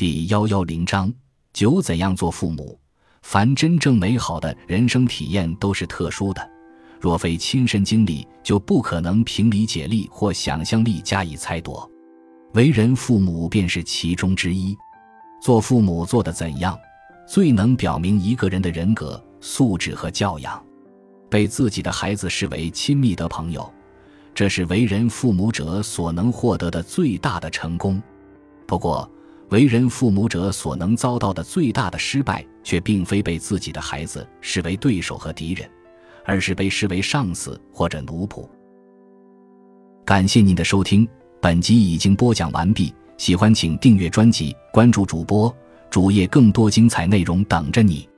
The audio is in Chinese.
第幺幺零章九怎样做父母？凡真正美好的人生体验都是特殊的，若非亲身经历，就不可能凭理解力或想象力加以猜度。为人父母便是其中之一。做父母做的怎样，最能表明一个人的人格素质和教养。被自己的孩子视为亲密的朋友，这是为人父母者所能获得的最大的成功。不过，为人父母者所能遭到的最大的失败，却并非被自己的孩子视为对手和敌人，而是被视为上司或者奴仆。感谢您的收听，本集已经播讲完毕。喜欢请订阅专辑，关注主播主页，更多精彩内容等着你。